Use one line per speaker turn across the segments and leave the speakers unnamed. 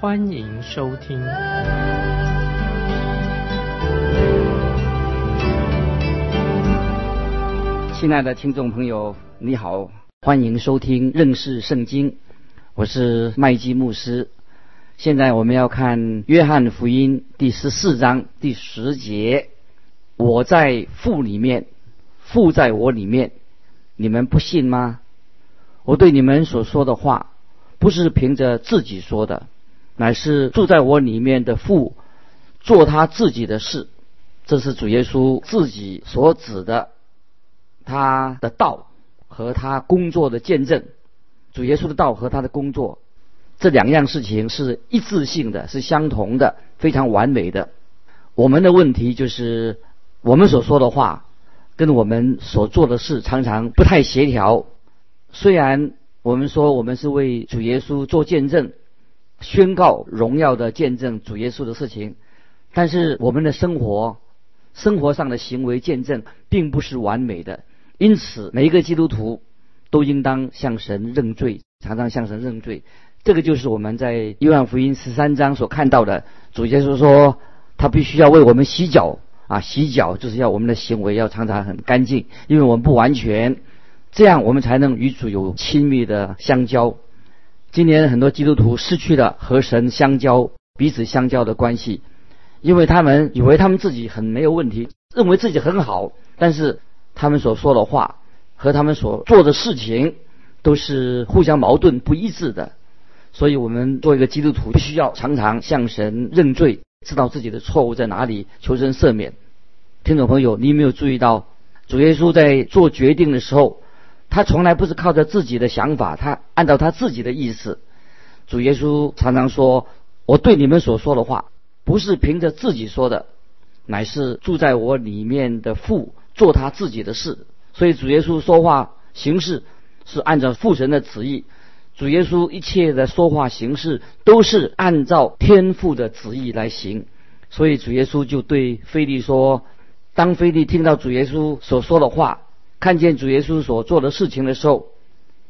欢迎收听。
亲爱的听众朋友，你好，欢迎收听认识圣经，我是麦基牧师。现在我们要看约翰福音第十四章第十节：“我在父里面。”父在我里面，你们不信吗？我对你们所说的话，不是凭着自己说的，乃是住在我里面的父做他自己的事。这是主耶稣自己所指的，他的道和他工作的见证。主耶稣的道和他的工作这两样事情是一致性的，是相同的，非常完美的。我们的问题就是我们所说的话。跟我们所做的事常常不太协调。虽然我们说我们是为主耶稣做见证，宣告荣耀的见证主耶稣的事情，但是我们的生活、生活上的行为见证并不是完美的。因此，每一个基督徒都应当向神认罪，常常向神认罪。这个就是我们在约翰福音十三章所看到的。主耶稣说，他必须要为我们洗脚。啊，洗脚就是要我们的行为要常常很干净，因为我们不完全，这样我们才能与主有亲密的相交。今年很多基督徒失去了和神相交、彼此相交的关系，因为他们以为他们自己很没有问题，认为自己很好，但是他们所说的话和他们所做的事情都是互相矛盾、不一致的。所以，我们做一个基督徒，必须要常常向神认罪。知道自己的错误在哪里，求神赦免。听众朋友，你有没有注意到，主耶稣在做决定的时候，他从来不是靠着自己的想法，他按照他自己的意思。主耶稣常常说：“我对你们所说的话，不是凭着自己说的，乃是住在我里面的父做他自己的事。”所以主耶稣说话行事是按照父神的旨意。主耶稣一切的说话形式都是按照天父的旨意来行，所以主耶稣就对菲利说：“当菲利听到主耶稣所说的话，看见主耶稣所做的事情的时候，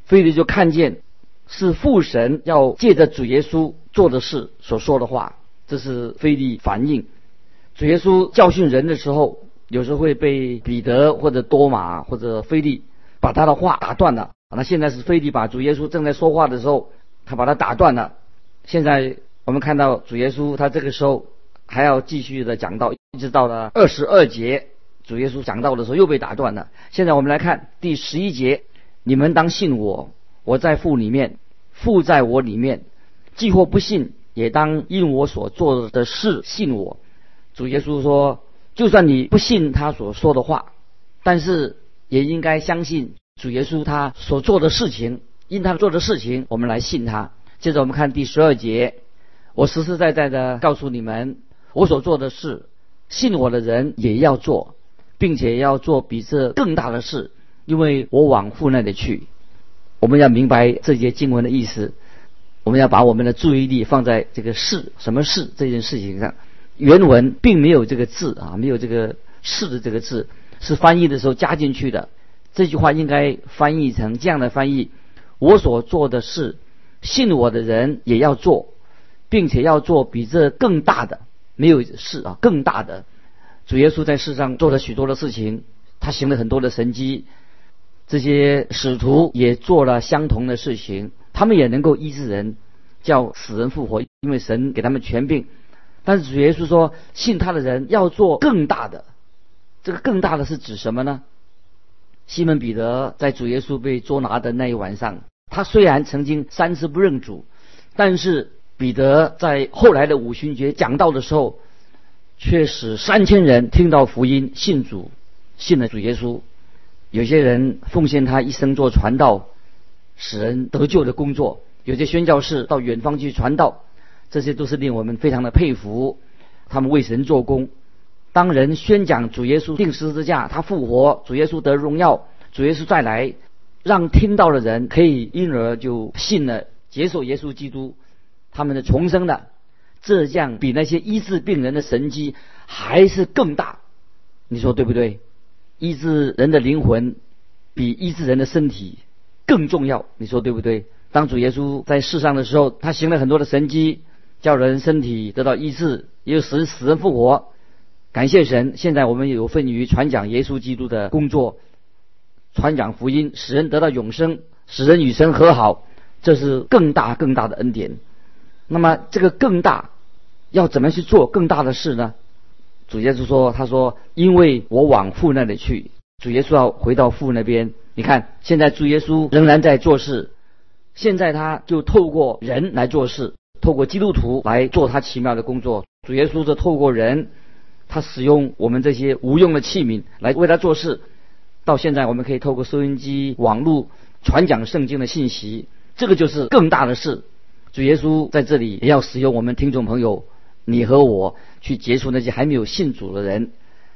菲利就看见是父神要借着主耶稣做的事所说的话。这是菲利反应。主耶稣教训人的时候，有时候会被彼得或者多马或者菲利把他的话打断了。”那现在是菲利把主耶稣正在说话的时候，他把他打断了。现在我们看到主耶稣，他这个时候还要继续的讲到，一直到了二十二节，主耶稣讲到的时候又被打断了。现在我们来看第十一节：你们当信我，我在父里面，父在我里面。既或不信，也当因我所做的事信我。主耶稣说，就算你不信他所说的话，但是也应该相信。主耶稣他所做的事情，因他做的事情，我们来信他。接着我们看第十二节，我实实在在的告诉你们，我所做的事，信我的人也要做，并且要做比这更大的事，因为我往父那里去。我们要明白这些经文的意思，我们要把我们的注意力放在这个事什么事这件事情上。原文并没有这个字啊，没有这个事的这个字，是翻译的时候加进去的。这句话应该翻译成这样的翻译：我所做的事，信我的人也要做，并且要做比这更大的。没有事啊，更大的。主耶稣在世上做了许多的事情，他行了很多的神迹，这些使徒也做了相同的事情，他们也能够医治人，叫死人复活，因为神给他们权柄。但是主耶稣说，信他的人要做更大的。这个更大的是指什么呢？西门彼得在主耶稣被捉拿的那一晚上，他虽然曾经三次不认主，但是彼得在后来的五旬节讲道的时候，却使三千人听到福音，信主，信了主耶稣。有些人奉献他一生做传道，使人得救的工作；有些宣教士到远方去传道，这些都是令我们非常的佩服。他们为神做工。当人宣讲主耶稣定十字架，他复活，主耶稣得荣耀，主耶稣再来，让听到的人可以因而就信了，接受耶稣基督，他们的重生的，这样比那些医治病人的神迹还是更大。你说对不对？医治人的灵魂比医治人的身体更重要。你说对不对？当主耶稣在世上的时候，他行了很多的神迹，叫人身体得到医治，也使死人复活。感谢神，现在我们有份于传讲耶稣基督的工作，传讲福音，使人得到永生，使人与神和好，这是更大更大的恩典。那么这个更大，要怎么去做更大的事呢？主耶稣说：“他说，因为我往父那里去，主耶稣要回到父那边。你看，现在主耶稣仍然在做事，现在他就透过人来做事，透过基督徒来做他奇妙的工作。主耶稣是透过人。”他使用我们这些无用的器皿来为他做事。到现在，我们可以透过收音机、网络传讲圣经的信息，这个就是更大的事。主耶稣在这里也要使用我们听众朋友，你和我去接触那些还没有信主的人。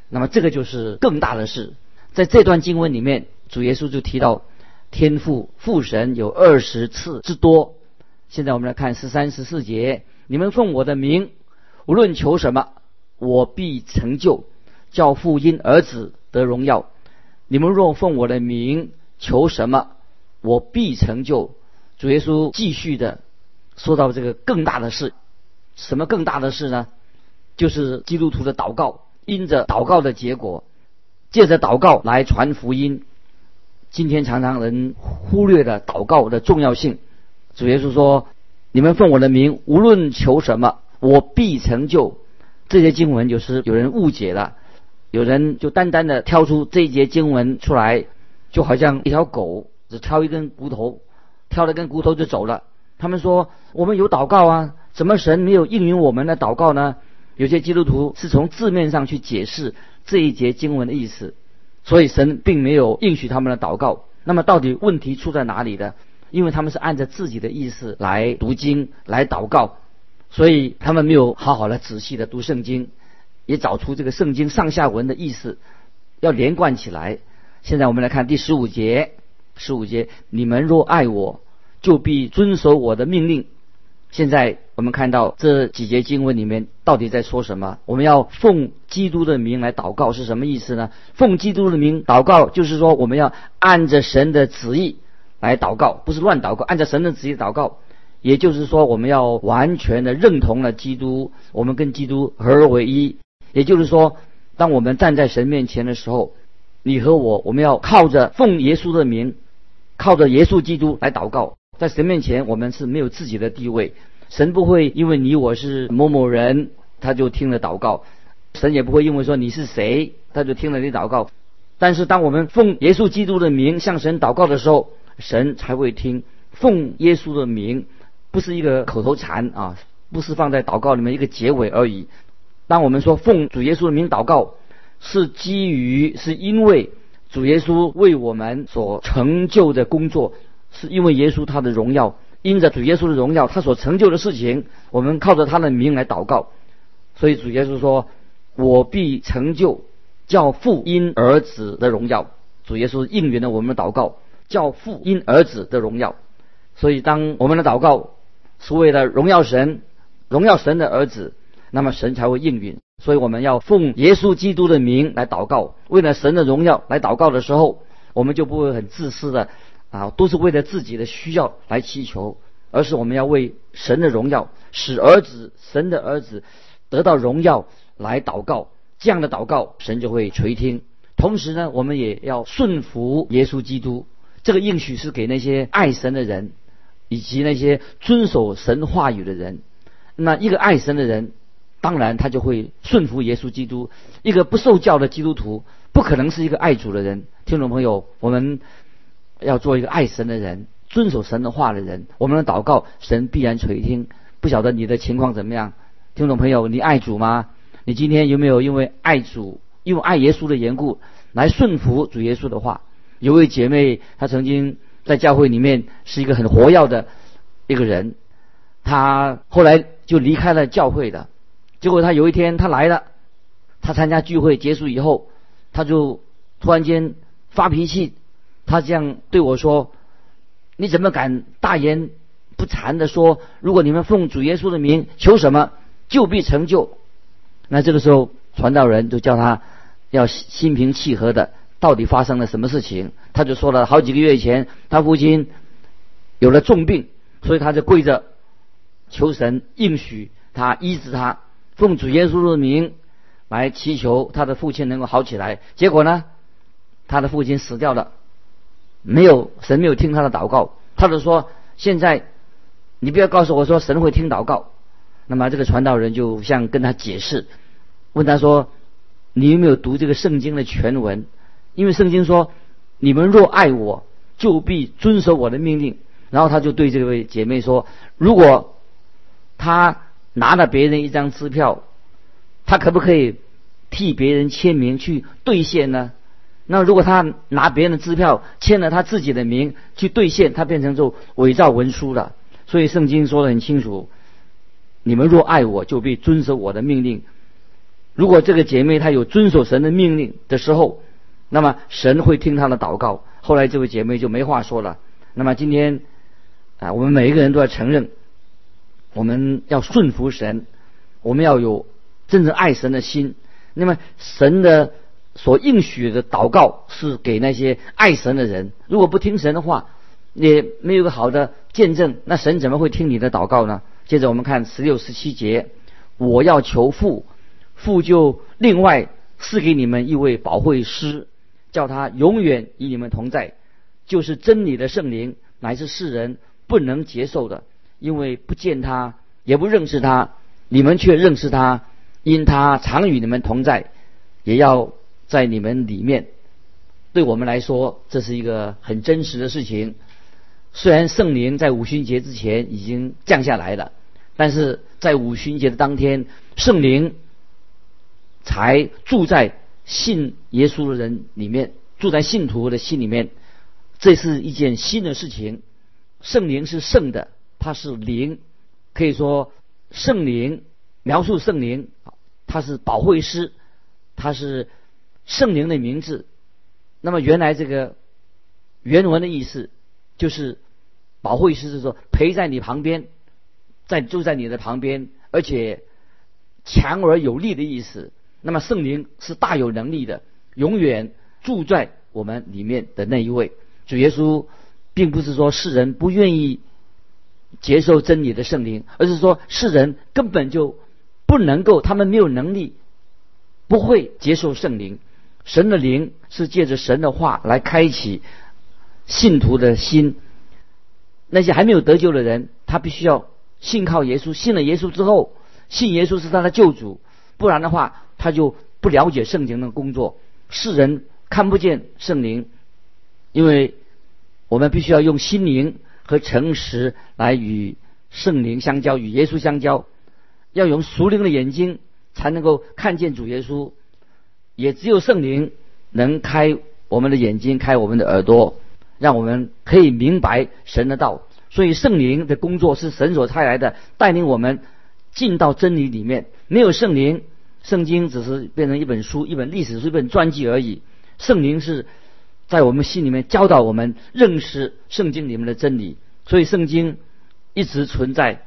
那么，这个就是更大的事。在这段经文里面，主耶稣就提到天父父神有二十次之多。现在我们来看十三、十四节：你们奉我的名，无论求什么。我必成就，叫父因儿子得荣耀。你们若奉我的名求什么，我必成就。主耶稣继续的说到这个更大的事，什么更大的事呢？就是基督徒的祷告，因着祷告的结果，借着祷告来传福音。今天常常人忽略了祷告的重要性。主耶稣说：“你们奉我的名，无论求什么，我必成就。”这些经文就是有人误解了，有人就单单的挑出这一节经文出来，就好像一条狗只挑一根骨头，挑了根骨头就走了。他们说我们有祷告啊，怎么神没有应允我们的祷告呢？有些基督徒是从字面上去解释这一节经文的意思，所以神并没有应许他们的祷告。那么到底问题出在哪里呢？因为他们是按照自己的意思来读经来祷告。所以他们没有好好的仔细的读圣经，也找出这个圣经上下文的意思，要连贯起来。现在我们来看第十五节，十五节：你们若爱我，就必遵守我的命令。现在我们看到这几节经文里面到底在说什么？我们要奉基督的名来祷告是什么意思呢？奉基督的名祷告，就是说我们要按着神的旨意来祷告，不是乱祷告，按照神的旨意祷告。也就是说，我们要完全的认同了基督，我们跟基督合而为一。也就是说，当我们站在神面前的时候，你和我，我们要靠着奉耶稣的名，靠着耶稣基督来祷告。在神面前，我们是没有自己的地位，神不会因为你我是某某人，他就听了祷告；神也不会因为说你是谁，他就听了你祷告。但是，当我们奉耶稣基督的名向神祷告的时候，神才会听。奉耶稣的名。不是一个口头禅啊，不是放在祷告里面一个结尾而已。当我们说奉主耶稣的名祷告，是基于是因为主耶稣为我们所成就的工作，是因为耶稣他的荣耀，因着主耶稣的荣耀，他所成就的事情，我们靠着他的名来祷告。所以主耶稣说：“我必成就，叫父因儿子的荣耀。”主耶稣应允了我们的祷告，叫父因儿子的荣耀。所以当我们的祷告。是为了荣耀神，荣耀神的儿子，那么神才会应允。所以我们要奉耶稣基督的名来祷告，为了神的荣耀来祷告的时候，我们就不会很自私的啊，都是为了自己的需要来祈求，而是我们要为神的荣耀，使儿子神的儿子得到荣耀来祷告。这样的祷告，神就会垂听。同时呢，我们也要顺服耶稣基督。这个应许是给那些爱神的人。以及那些遵守神话语的人，那一个爱神的人，当然他就会顺服耶稣基督。一个不受教的基督徒，不可能是一个爱主的人。听众朋友，我们要做一个爱神的人，遵守神的话的人。我们的祷告，神必然垂听。不晓得你的情况怎么样？听众朋友，你爱主吗？你今天有没有因为爱主，因为爱耶稣的缘故，来顺服主耶稣的话？有位姐妹，她曾经。在教会里面是一个很活跃的一个人，她后来就离开了教会的。结果她有一天她来了，她参加聚会结束以后，她就突然间发脾气，他这样对我说：“你怎么敢大言不惭的说，如果你们奉主耶稣的名求什么，就必成就？”那这个时候传道人就叫他要心平气和的，到底发生了什么事情？他就说了好几个月以前，他父亲有了重病，所以他就跪着求神应许他医治他，奉主耶稣的名来祈求他的父亲能够好起来。结果呢，他的父亲死掉了，没有神没有听他的祷告，他就说：“现在你不要告诉我说神会听祷告。”那么这个传道人就像跟他解释，问他说：“你有没有读这个圣经的全文？因为圣经说，你们若爱我，就必遵守我的命令。”然后他就对这位姐妹说：“如果他拿了别人一张支票，他可不可以替别人签名去兑现呢？那如果他拿别人的支票签了他自己的名去兑现，他变成就伪造文书了。所以圣经说的很清楚。”你们若爱我，就必遵守我的命令。如果这个姐妹她有遵守神的命令的时候，那么神会听她的祷告。后来这位姐妹就没话说了。那么今天啊，我们每一个人都要承认，我们要顺服神，我们要有真正爱神的心。那么神的所应许的祷告是给那些爱神的人。如果不听神的话，也没有个好的见证，那神怎么会听你的祷告呢？接着我们看十六、十七节，我要求父，父就另外赐给你们一位保惠师，叫他永远与你们同在，就是真理的圣灵，乃是世人不能接受的，因为不见他，也不认识他，你们却认识他，因他常与你们同在，也要在你们里面。对我们来说，这是一个很真实的事情。虽然圣灵在五旬节之前已经降下来了，但是在五旬节的当天，圣灵才住在信耶稣的人里面，住在信徒的心里面。这是一件新的事情。圣灵是圣的，它是灵，可以说圣灵描述圣灵，它是保惠师，它是圣灵的名字。那么原来这个原文的意思就是。保护意思是说陪在你旁边，在住在你的旁边，而且强而有力的意思。那么圣灵是大有能力的，永远住在我们里面的那一位主耶稣，并不是说世人不愿意接受真理的圣灵，而是说世人根本就不能够，他们没有能力，不会接受圣灵。神的灵是借着神的话来开启信徒的心。那些还没有得救的人，他必须要信靠耶稣。信了耶稣之后，信耶稣是他的救主，不然的话，他就不了解圣灵的工作。世人看不见圣灵，因为我们必须要用心灵和诚实来与圣灵相交，与耶稣相交。要用属灵的眼睛才能够看见主耶稣，也只有圣灵能开我们的眼睛，开我们的耳朵。让我们可以明白神的道，所以圣灵的工作是神所差来的，带领我们进到真理里面。没有圣灵，圣经只是变成一本书、一本历史书、一本传记而已。圣灵是在我们心里面教导我们认识圣经里面的真理，所以圣经一直存在。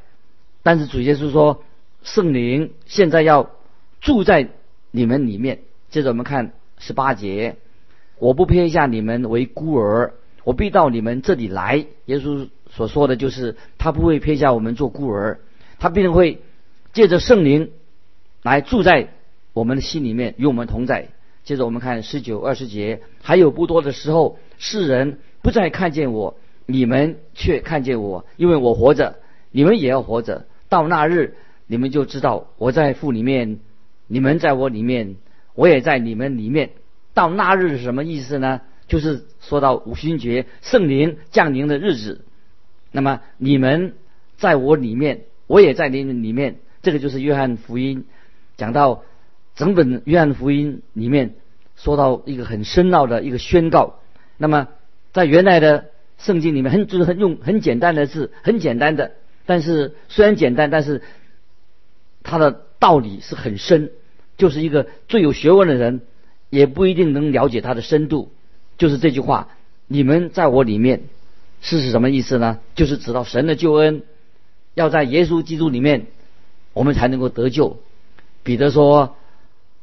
但是主耶稣说，圣灵现在要住在你们里面。接着我们看十八节，我不撇下你们为孤儿。我必到你们这里来。耶稣所说的就是，他不会撇下我们做孤儿，他必定会借着圣灵来住在我们的心里面，与我们同在。接着我们看十九、二十节，还有不多的时候，世人不再看见我，你们却看见我，因为我活着，你们也要活着。到那日，你们就知道我在父里面，你们在我里面，我也在你们里面。到那日是什么意思呢？就是说到五旬节圣灵降临的日子，那么你们在我里面，我也在你们里面。这个就是约翰福音讲到整本约翰福音里面说到一个很深奥的一个宣告。那么在原来的圣经里面，很就是很用很简单的字，很简单的。但是虽然简单，但是他的道理是很深，就是一个最有学问的人也不一定能了解他的深度。就是这句话：“你们在我里面，是是什么意思呢？就是知道神的救恩要在耶稣基督里面，我们才能够得救。”彼得说。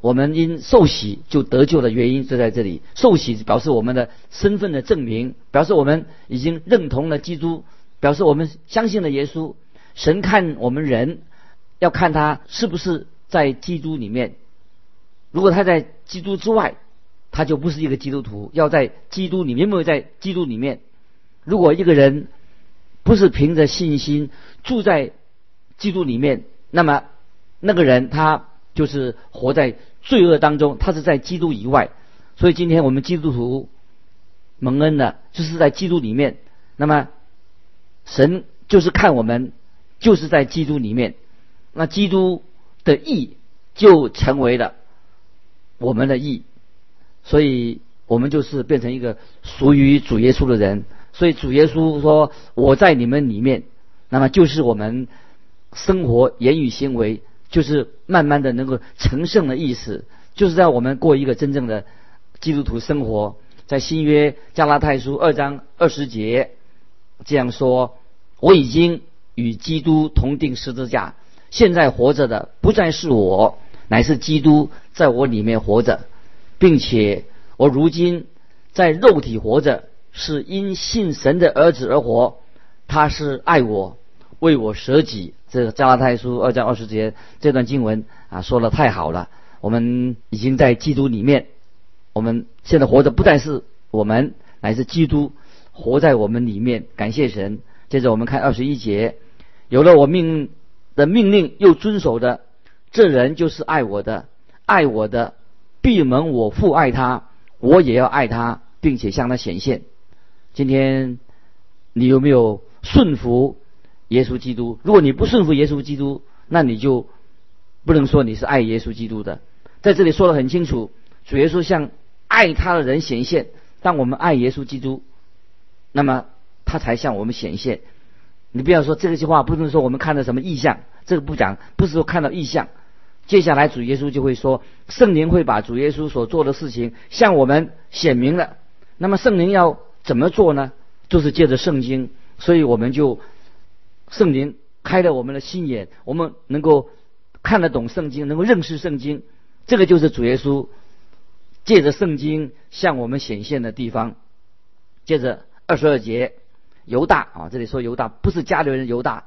我们因受洗就得救的原因就在这里。受洗表示我们的身份的证明，表示我们已经认同了基督，表示我们相信了耶稣。神看我们人，要看他是不是在基督里面。如果他在基督之外，他就不是一个基督徒。要在基督里面，没有在基督里面？如果一个人不是凭着信心住在基督里面，那么那个人他就是活在。罪恶当中，他是在基督以外，所以今天我们基督徒蒙恩的，就是在基督里面。那么神就是看我们，就是在基督里面，那基督的义就成为了我们的义，所以我们就是变成一个属于主耶稣的人。所以主耶稣说：“我在你们里面。”那么就是我们生活、言语、行为。就是慢慢的能够成圣的意思，就是在我们过一个真正的基督徒生活。在新约加拉太书二章二十节这样说：“我已经与基督同定十字架，现在活着的不再是我，乃是基督在我里面活着，并且我如今在肉体活着，是因信神的儿子而活。他是爱我，为我舍己。”这个加拉太书二章二十节这段经文啊，说的太好了。我们已经在基督里面，我们现在活着不再是我们，乃是基督活在我们里面。感谢神。接着我们看二十一节，有了我命的命令又遵守的，这人就是爱我的，爱我的必蒙我父爱他，我也要爱他，并且向他显现。今天你有没有顺服？耶稣基督，如果你不顺服耶稣基督，那你就不能说你是爱耶稣基督的。在这里说的很清楚，主耶稣向爱他的人显现。当我们爱耶稣基督，那么他才向我们显现。你不要说这句话，不能说我们看到什么异象，这个不讲，不是说看到异象。接下来主耶稣就会说，圣灵会把主耶稣所做的事情向我们显明了。那么圣灵要怎么做呢？就是借着圣经，所以我们就。圣灵开了我们的心眼，我们能够看得懂圣经，能够认识圣经。这个就是主耶稣借着圣经向我们显现的地方。接着二十二节，犹大啊，这里说犹大不是家里人犹大。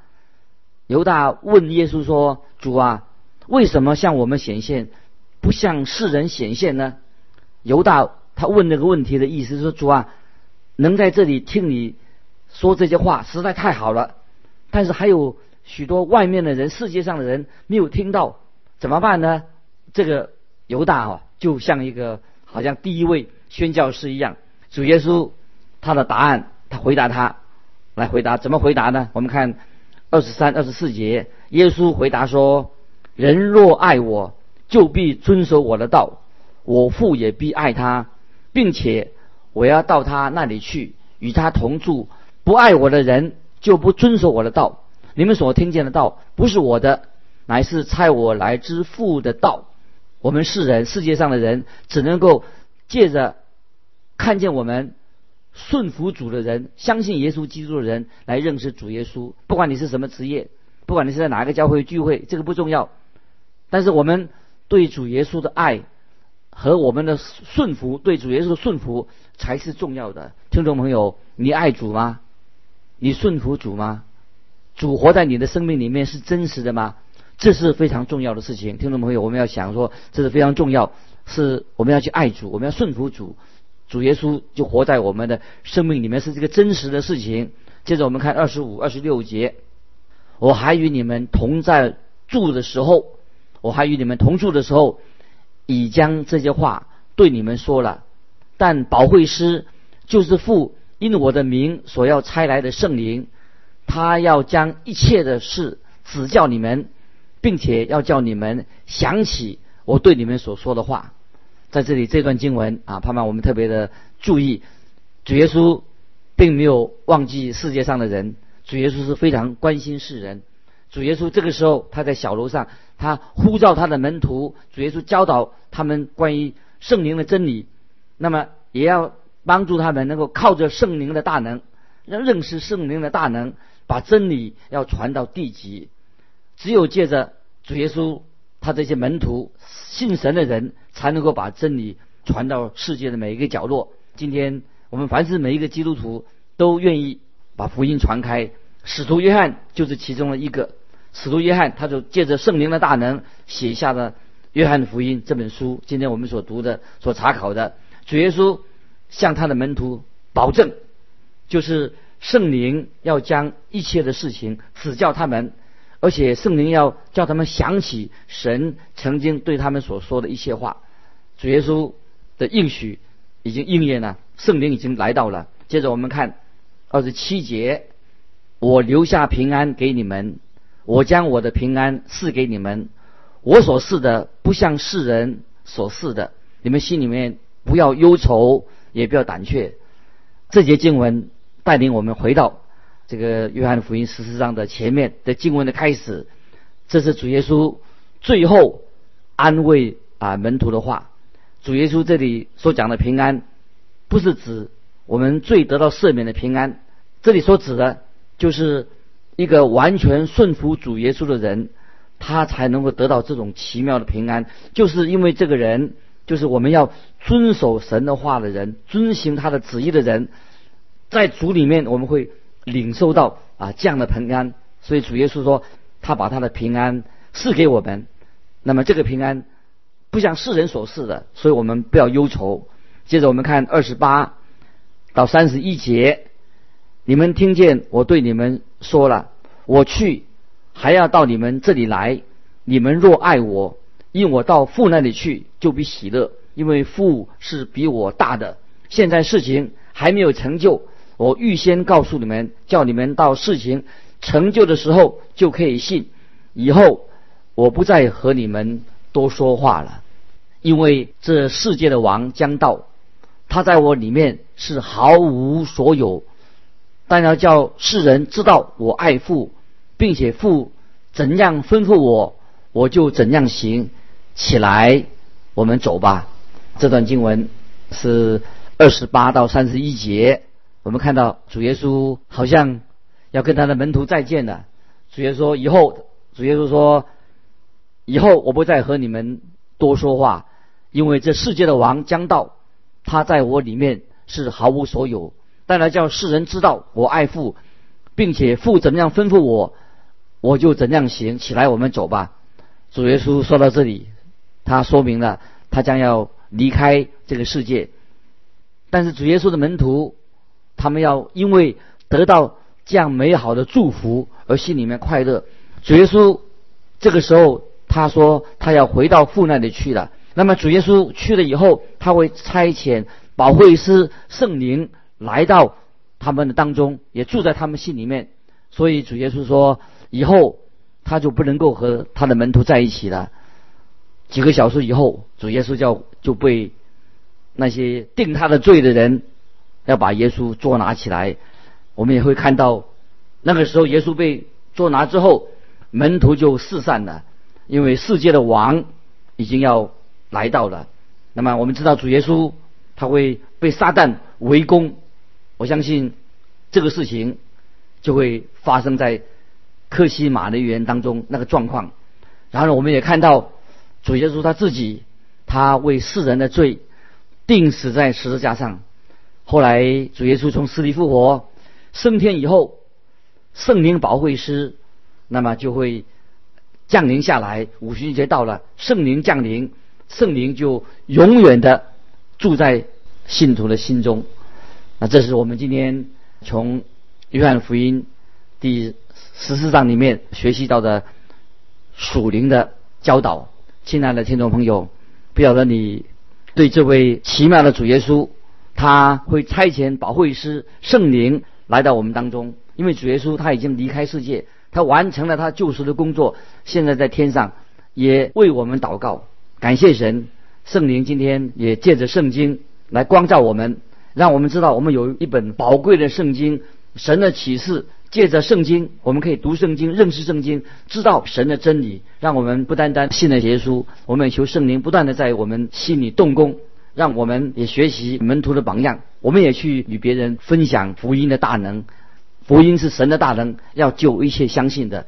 犹大问耶稣说：“主啊，为什么向我们显现，不向世人显现呢？”犹大他问那个问题的意思是说：“主啊，能在这里听你说这些话，实在太好了。”但是还有许多外面的人，世界上的人没有听到，怎么办呢？这个犹大啊，就像一个好像第一位宣教师一样。主耶稣他的答案，他回答他，来回答怎么回答呢？我们看二十三、二十四节，耶稣回答说：“人若爱我，就必遵守我的道；我父也必爱他，并且我要到他那里去，与他同住。不爱我的人。”就不遵守我的道，你们所听见的道不是我的，乃是差我来之父的道。我们世人，世界上的人，只能够借着看见我们顺服主的人，相信耶稣基督的人，来认识主耶稣。不管你是什么职业，不管你是在哪个教会聚会，这个不重要。但是我们对主耶稣的爱和我们的顺服，对主耶稣的顺服才是重要的。听众朋友，你爱主吗？你顺服主吗？主活在你的生命里面是真实的吗？这是非常重要的事情，听众朋友，我们要想说，这是非常重要，是我们要去爱主，我们要顺服主，主耶稣就活在我们的生命里面，是这个真实的事情。接着我们看二十五、二十六节，我还与你们同在住的时候，我还与你们同住的时候，已将这些话对你们说了，但保惠师就是父。因我的名所要差来的圣灵，他要将一切的事指教你们，并且要叫你们想起我对你们所说的话。在这里这段经文啊，盼望我们特别的注意，主耶稣并没有忘记世界上的人，主耶稣是非常关心世人。主耶稣这个时候他在小楼上，他呼召他的门徒，主耶稣教导他们关于圣灵的真理，那么也要帮助他们能够靠着圣灵的大能，让认识圣灵的大能，把真理要传到地极。只有借着主耶稣他这些门徒信神的人，才能够把真理传到世界的每一个角落。今天我们凡是每一个基督徒都愿意把福音传开。使徒约翰就是其中的一个。使徒约翰他就借着圣灵的大能写下了《约翰福音》这本书。今天我们所读的、所查考的，主耶稣向他的门徒保证，就是圣灵要将一切的事情指教他们，而且圣灵要叫他们想起神曾经对他们所说的一些话。主耶稣的应许已经应验了，圣灵已经来到了。接着我们看二十七节。我留下平安给你们，我将我的平安赐给你们。我所赐的不像世人所赐的，你们心里面不要忧愁，也不要胆怯。这节经文带领我们回到这个约翰福音十四章的前面的经文的开始。这是主耶稣最后安慰啊门徒的话。主耶稣这里所讲的平安，不是指我们最得到赦免的平安，这里所指的。就是一个完全顺服主耶稣的人，他才能够得到这种奇妙的平安。就是因为这个人，就是我们要遵守神的话的人，遵行他的旨意的人，在主里面我们会领受到啊这样的平安。所以主耶稣说，他把他的平安赐给我们。那么这个平安不像世人所赐的，所以我们不要忧愁。接着我们看二十八到三十一节。你们听见我对你们说了，我去还要到你们这里来。你们若爱我，因我到父那里去，就比喜乐，因为父是比我大的。现在事情还没有成就，我预先告诉你们，叫你们到事情成就的时候就可以信。以后我不再和你们多说话了，因为这世界的王将到，他在我里面是毫无所有。但要叫世人知道我爱父，并且父怎样吩咐我，我就怎样行。起来，我们走吧。这段经文是二十八到三十一节。我们看到主耶稣好像要跟他的门徒再见了。主耶稣说：“以后，主耶稣说，以后我不再和你们多说话，因为这世界的王将到，他在我里面是毫无所有。”但来叫世人知道我爱父，并且父怎么样吩咐我，我就怎样行。起来，我们走吧。主耶稣说到这里，他说明了他将要离开这个世界。但是主耶稣的门徒，他们要因为得到这样美好的祝福而心里面快乐。主耶稣这个时候他说他要回到父那里去了。那么主耶稣去了以后，他会差遣保惠师圣灵。来到他们的当中，也住在他们心里面。所以主耶稣说，以后他就不能够和他的门徒在一起了。几个小时以后，主耶稣就就被那些定他的罪的人要把耶稣捉拿起来。我们也会看到，那个时候耶稣被捉拿之后，门徒就四散了，因为世界的王已经要来到了。那么我们知道，主耶稣他会被撒旦围攻。我相信这个事情就会发生在克西马的园当中那个状况。然后呢，我们也看到主耶稣他自己，他为世人的罪定死在十字架上。后来主耶稣从死里复活升天以后，圣灵保惠师那么就会降临下来。五旬节到了，圣灵降临，圣灵就永远的住在信徒的心中。那这是我们今天从约翰福音第十四章里面学习到的属灵的教导。亲爱的听众朋友，不晓得你对这位奇妙的主耶稣，他会差遣保惠师圣灵来到我们当中，因为主耶稣他已经离开世界，他完成了他救赎的工作，现在在天上也为我们祷告。感谢神，圣灵今天也借着圣经来光照我们。让我们知道，我们有一本宝贵的圣经，神的启示借着圣经，我们可以读圣经、认识圣经，知道神的真理，让我们不单单信了耶稣，我们也求圣灵不断的在我们心里动工，让我们也学习门徒的榜样，我们也去与别人分享福音的大能。福音是神的大能，要救一切相信的。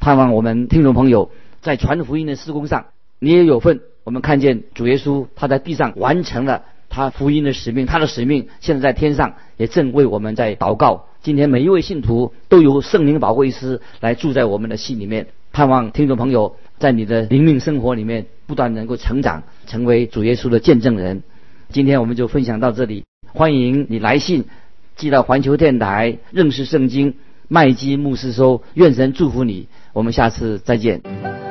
盼望我们听众朋友在传福音的施工上，你也有份。我们看见主耶稣他在地上完成了他福音的使命，他的使命现在在天上也正为我们在祷告。今天每一位信徒都由圣灵保惠师来住在我们的心里面。盼望听众朋友在你的灵命生活里面不断能够成长，成为主耶稣的见证人。今天我们就分享到这里，欢迎你来信寄到环球电台认识圣经麦基牧师收。愿神祝福你，我们下次再见。